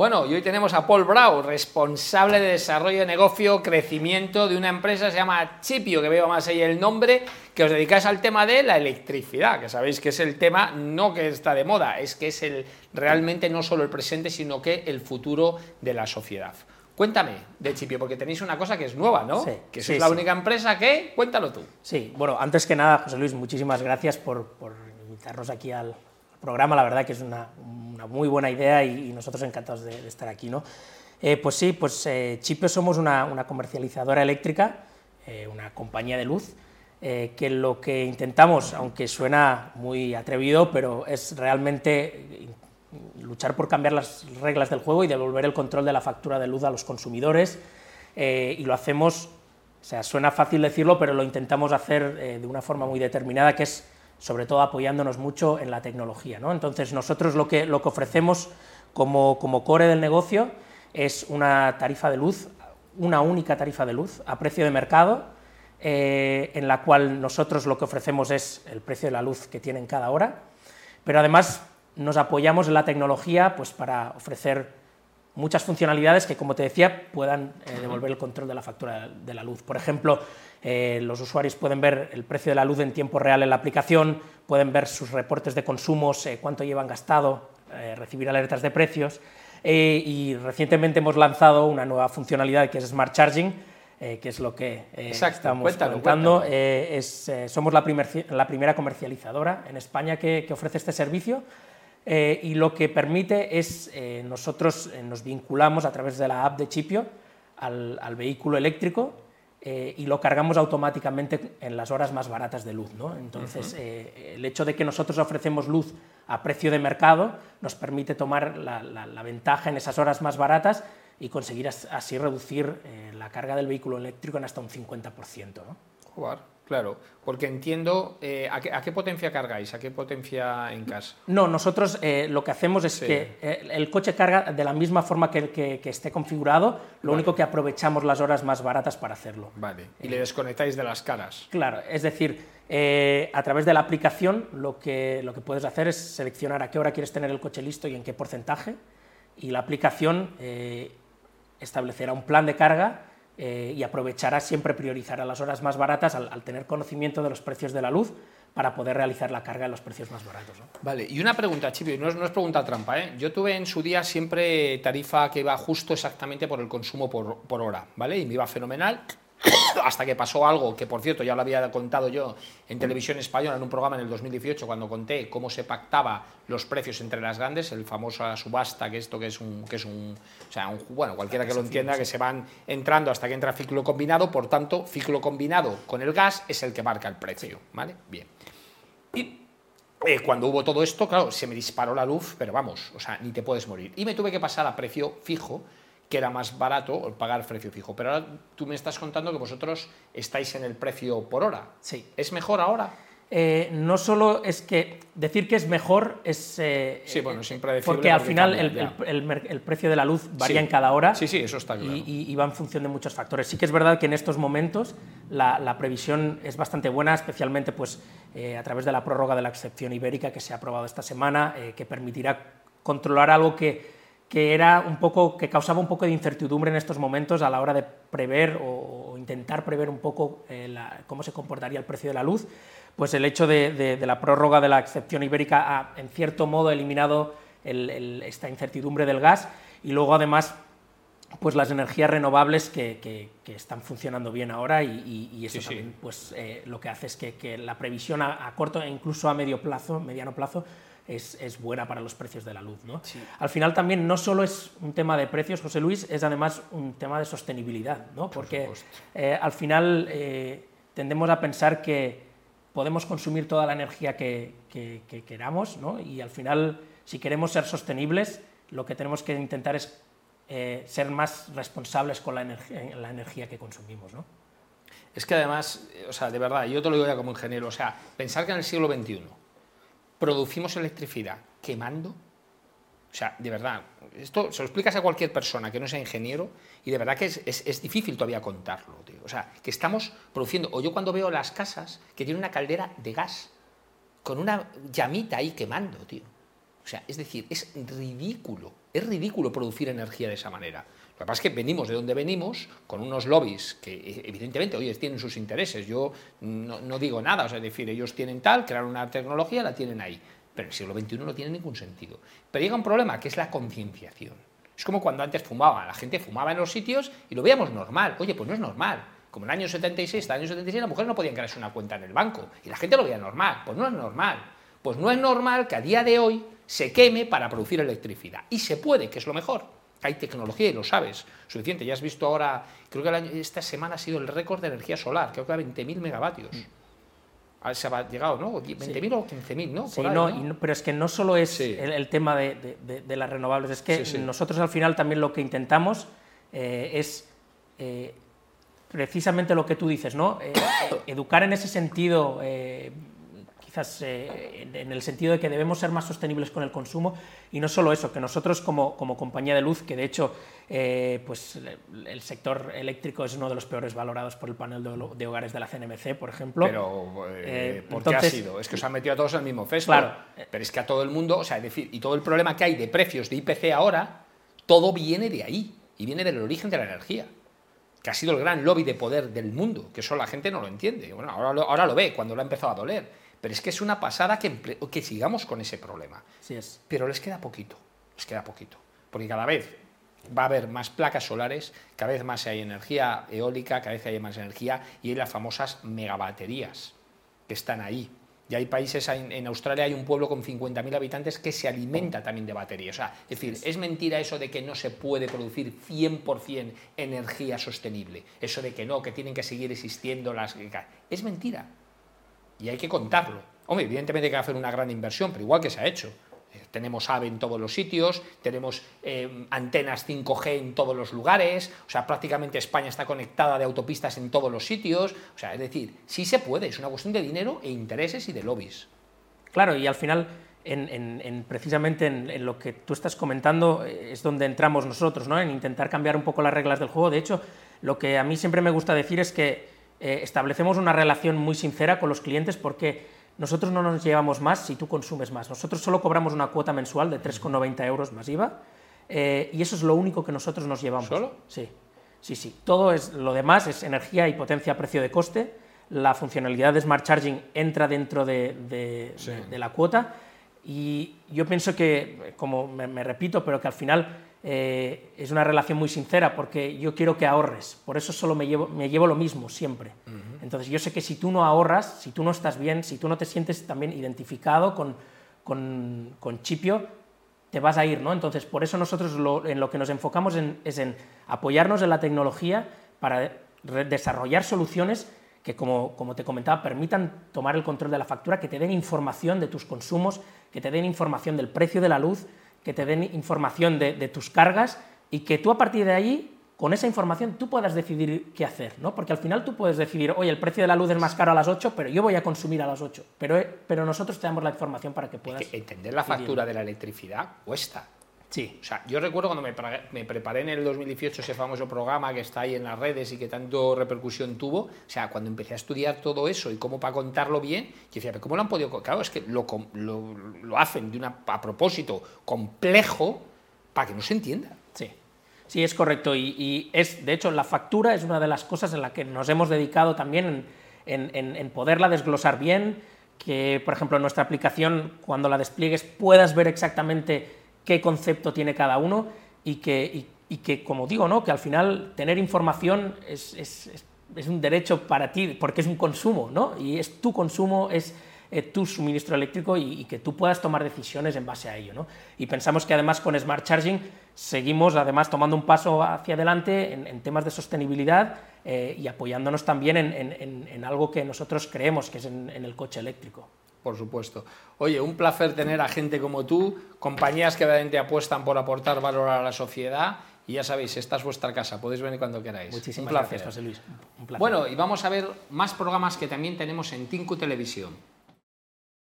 Bueno, y hoy tenemos a Paul Brau, responsable de desarrollo de negocio, crecimiento de una empresa, se llama Chipio, que veo más ahí el nombre, que os dedicáis al tema de la electricidad, que sabéis que es el tema no que está de moda, es que es el realmente no solo el presente, sino que el futuro de la sociedad. Cuéntame de Chipio, porque tenéis una cosa que es nueva, ¿no? Sí, que sí, es la sí. única empresa que, cuéntalo tú. Sí, bueno, antes que nada, José Luis, muchísimas gracias por, por invitarnos aquí al programa. La verdad que es una, una muy buena idea y, y nosotros encantados de, de estar aquí, ¿no? Eh, pues sí, pues eh, somos una, una comercializadora eléctrica, eh, una compañía de luz, eh, que lo que intentamos, aunque suena muy atrevido, pero es realmente luchar por cambiar las reglas del juego y devolver el control de la factura de luz a los consumidores. eh, y lo hacemos, o sea, suena fácil decirlo, pero lo intentamos hacer eh, de una forma muy determinada, que es sobre todo apoyándonos mucho en la tecnología. ¿no? Entonces, nosotros lo que, lo que ofrecemos como, como core del negocio es una tarifa de luz, una única tarifa de luz a precio de mercado, eh, en la cual nosotros lo que ofrecemos es el precio de la luz que tienen cada hora, pero además nos apoyamos en la tecnología pues, para ofrecer muchas funcionalidades que, como te decía, puedan eh, devolver el control de la factura de la luz. Por ejemplo, eh, los usuarios pueden ver el precio de la luz en tiempo real en la aplicación, pueden ver sus reportes de consumos, eh, cuánto llevan gastado, eh, recibir alertas de precios. eh, y recientemente hemos lanzado una nueva funcionalidad que es Smart Charging, eh, que es lo que eh, estamos cuéntalo, comentando. cuéntalo. Eh, es, eh, somos la, primer- la primera comercializadora en España que, que ofrece este servicio. Eh, y lo que permite es, eh, nosotros eh, nos vinculamos a través de la app de Chipio al, al vehículo eléctrico eh, y lo cargamos automáticamente en las horas más baratas de luz. ¿no? Entonces, eh, el hecho de que nosotros ofrecemos luz a precio de mercado nos permite tomar la, la- la ventaja en esas horas más baratas y conseguir as- así reducir eh, la carga del vehículo eléctrico en hasta un 50%. ¿no? Jugar, claro, porque entiendo, eh, ¿a, qué, a qué potencia cargáis? ¿A qué potencia en casa? No, nosotros eh, lo que hacemos es Sí. que eh, el coche carga de la misma forma que, que- que esté configurado, lo único que aprovechamos las horas más baratas para hacerlo. Vale, y le desconectáis de las caras. Claro, es decir, a través de la aplicación lo que, lo que puedes hacer es seleccionar a qué hora quieres tener el coche listo y en qué porcentaje, y la aplicación establecerá un plan de carga eh, y aprovechará siempre priorizará las horas más baratas al, tener conocimiento de los precios de la luz para poder realizar la carga en los precios más baratos. Vale, y una pregunta, Chipio, no es, no es pregunta trampa, ¿eh? Yo tuve en su día siempre tarifa que iba justo exactamente por el consumo por, por hora, ¿vale? Y me iba fenomenal, hasta que pasó algo que, por cierto, ya lo había contado yo en televisión española en un programa en el 2018, cuando conté cómo se pactaba los precios entre las grandes, el famoso subasta, que esto que es un, que es un, o sea, un- bueno, cualquiera que lo entienda, que se van entrando hasta que entra ciclo combinado, por tanto, ciclo combinado con el gas es el que marca el precio, ¿vale? Bien. Y eh, cuando hubo todo esto, claro, se me disparó la luz, pero vamos, o sea, ni te puedes morir. Y me tuve que pasar a precio fijo, que era más barato pagar precio fijo. Pero ahora tú me estás contando que vosotros estáis en el precio por hora. Sí. ¿Es mejor ahora? Eh, no solo es que decir que es mejor es... eh, Sí, bueno, es impredecible Porque al final cambia, el, ya. el- el mer- el precio de la luz varía Sí. en cada hora. Sí, sí, eso está claro. y, y- y va en función de muchos factores. Sí que es verdad que en estos momentos la, la previsión es bastante buena, especialmente pues, eh, a través de la prórroga de la excepción ibérica que se ha aprobado esta semana, eh, que permitirá controlar algo que, que era un poco que causaba un poco de incertidumbre en estos momentos a la hora de prever o, o intentar prever un poco eh, la- cómo se comportaría el precio de la luz. Pues el hecho de, de- de la prórroga de la excepción ibérica ha, en cierto modo, eliminado el- el- esta incertidumbre del gas y luego, además, pues las energías renovables que, que- que están funcionando bien ahora y, y- y eso Sí, sí. también pues, eh, lo que hace es que, que la previsión a, a corto e incluso a medio plazo, mediano plazo, es, es buena para los precios de la luz. ¿no? Al final también no solo es un tema de precios, José Luis, es además un tema de sostenibilidad, ¿no? porque eh, al final eh, tendemos a pensar que podemos consumir toda la energía que, que- que queramos ¿no? y al final si queremos ser sostenibles lo que tenemos que intentar es eh, ser más responsables con la, energía- la energía que consumimos. ¿no? Es que además, eh, o sea, de verdad, yo te lo digo ya como ingeniero, o sea, pensar que en el siglo XXI producimos electricidad quemando, o sea, de verdad, esto se lo explicas a cualquier persona que no sea ingeniero y de verdad que es, es- es difícil todavía contarlo, tío. O sea, que estamos produciendo, o yo cuando veo las casas que tienen una caldera de gas con una llamita ahí quemando, tío. O sea, es decir, es ridículo, es ridículo producir energía de esa manera. Lo que pasa es que venimos de donde venimos, con unos lobbies que eh, evidentemente, oye, tienen sus intereses. Yo no, digo nada, o sea, es decir, ellos tienen tal, crearon una tecnología, la tienen ahí. Pero en el siglo XXI no tiene ningún sentido. Pero llega un problema, que es la concienciación. Es como cuando antes fumaba, la gente fumaba en los sitios y lo veíamos normal. Oye, pues no es normal. Como en el año 76, hasta el año 76, las mujeres no podían crearse una cuenta en el banco y la gente lo veía normal. Pues no es normal. Pues no es normal que a día de hoy se queme para producir electricidad. Y se puede, que es lo mejor hay tecnología y lo sabes, suficiente. Ya has visto ahora, creo que esta semana ha sido el récord de energía solar, creo que a 20.000 megavatios. Mm. Se ha llegado, ¿no? 20.000 o 15.000, ¿no? Sí, no, pero es que no solo es el, tema de, las renovables, es que nosotros al final también lo que intentamos eh, es eh, precisamente lo que tú dices, ¿no? Eh, educar en ese sentido quizás eh, en el sentido de que debemos ser más sostenibles con el consumo y no solo eso, que nosotros como, como compañía de luz, que de hecho eh, pues el sector eléctrico es uno de los peores valorados por el panel de, hogares de la CNMC, por ejemplo. Pero, eh, ¿por qué ha sido? Es que os han metido a todos en el mismo festival. Claro. Pero es que a todo el mundo, o sea, es decir, y todo el problema que hay de precios de IPC ahora, todo viene de ahí y viene del origen de la energía que ha sido el gran lobby de poder del mundo, que eso la gente no lo entiende. Bueno, ahora ahora lo ve, cuando lo ha empezado a doler. Pero es que es una pasada que, que sigamos con ese problema. Sí es. Pero les queda poquito, les queda poquito. Porque cada vez va a haber más placas solares, cada vez más hay energía eólica, cada vez hay más energía y hay las famosas megabaterías que están ahí. Y hay países, en Australia hay un pueblo con 50.000 habitantes que se alimenta también de baterías. O sea, es decir, es mentira eso de que no se puede producir 100% energía sostenible. Eso de que no, que tienen que seguir existiendo las... Es mentira y hay que contarlo. Hombre, evidentemente hay que hacer una gran inversión, pero igual que se ha hecho. Eh, tenemos AVE en todos los sitios, tenemos eh, antenas 5G en todos los lugares, o sea, prácticamente España está conectada de autopistas en todos los sitios, o sea, es decir, sí se puede, es una cuestión de dinero e intereses y de lobbies. Claro, y al final, en, precisamente en, lo que tú estás comentando, eh, es donde entramos nosotros, ¿no? en intentar cambiar un poco las reglas del juego. De hecho, lo que a mí siempre me gusta decir es que eh, establecemos una relación muy sincera con los clientes porque nosotros no nos llevamos más si tú consumes más. Nosotros solo cobramos una cuota mensual de 3,90 euros más IVA eh, y eso es lo único que nosotros nos llevamos. ¿Solo? Sí, sí, sí. Todo es, lo demás es energía y potencia a precio de coste. La funcionalidad de Smart Charging entra dentro de, la cuota y yo pienso que, como me repito, pero que al final eh, es una relación muy sincera porque yo quiero que ahorres, por eso solo me llevo, me llevo lo mismo siempre. Entonces yo sé que si tú no ahorras, si tú no estás bien, si tú no te sientes también identificado con, con, Chipio, te vas a ir, ¿no? Entonces por eso nosotros en lo que nos enfocamos es en apoyarnos en la tecnología para desarrollar soluciones que, como, como te comentaba, permitan tomar el control de la factura, que te den información de tus consumos, que te den información del precio de la luz, que te den información de, tus cargas y que tú a partir de ahí, con esa información, tú puedas decidir qué hacer, ¿no? Porque al final tú puedes decidir, oye, el precio de la luz es más caro a las 8, pero yo voy a consumir a las 8. Pero, eh, pero nosotros te damos la información para que puedas... entender la factura de la electricidad cuesta. Sí. O sea, yo recuerdo cuando me, preparé en el 2018 ese famoso programa que está ahí en las redes y que tanto repercusión tuvo, o sea, cuando empecé a estudiar todo eso y cómo para contarlo bien, yo decía, ¿pero cómo lo han podido...? Claro, es que lo, lo, hacen de una, a propósito complejo para que no se entienda. Sí. Sí, es correcto. Y, es, de hecho, la factura es una de las cosas en las que nos hemos dedicado también en, en poderla desglosar bien, que, por ejemplo, en nuestra aplicación, cuando la despliegues, puedas ver exactamente qué concepto tiene cada uno y que, como digo, ¿no? que al final tener información es, un derecho para ti, porque es un consumo, ¿no? y es tu consumo, es eh, tu suministro eléctrico y, que tú puedas tomar decisiones en base a ello. ¿no? Y pensamos que además con Smart Charging seguimos además tomando un paso hacia adelante en, temas de sostenibilidad eh, y apoyándonos también en, algo que nosotros creemos que es en el coche eléctrico por supuesto. Oye, un placer tener a gente como tú, compañías que realmente apuestan por aportar valor a la sociedad. Y ya sabéis, esta es vuestra casa, podéis venir cuando queráis. Muchísimas gracias, José Luis. Bueno, y vamos a ver más programas que también tenemos en Tinku Televisión.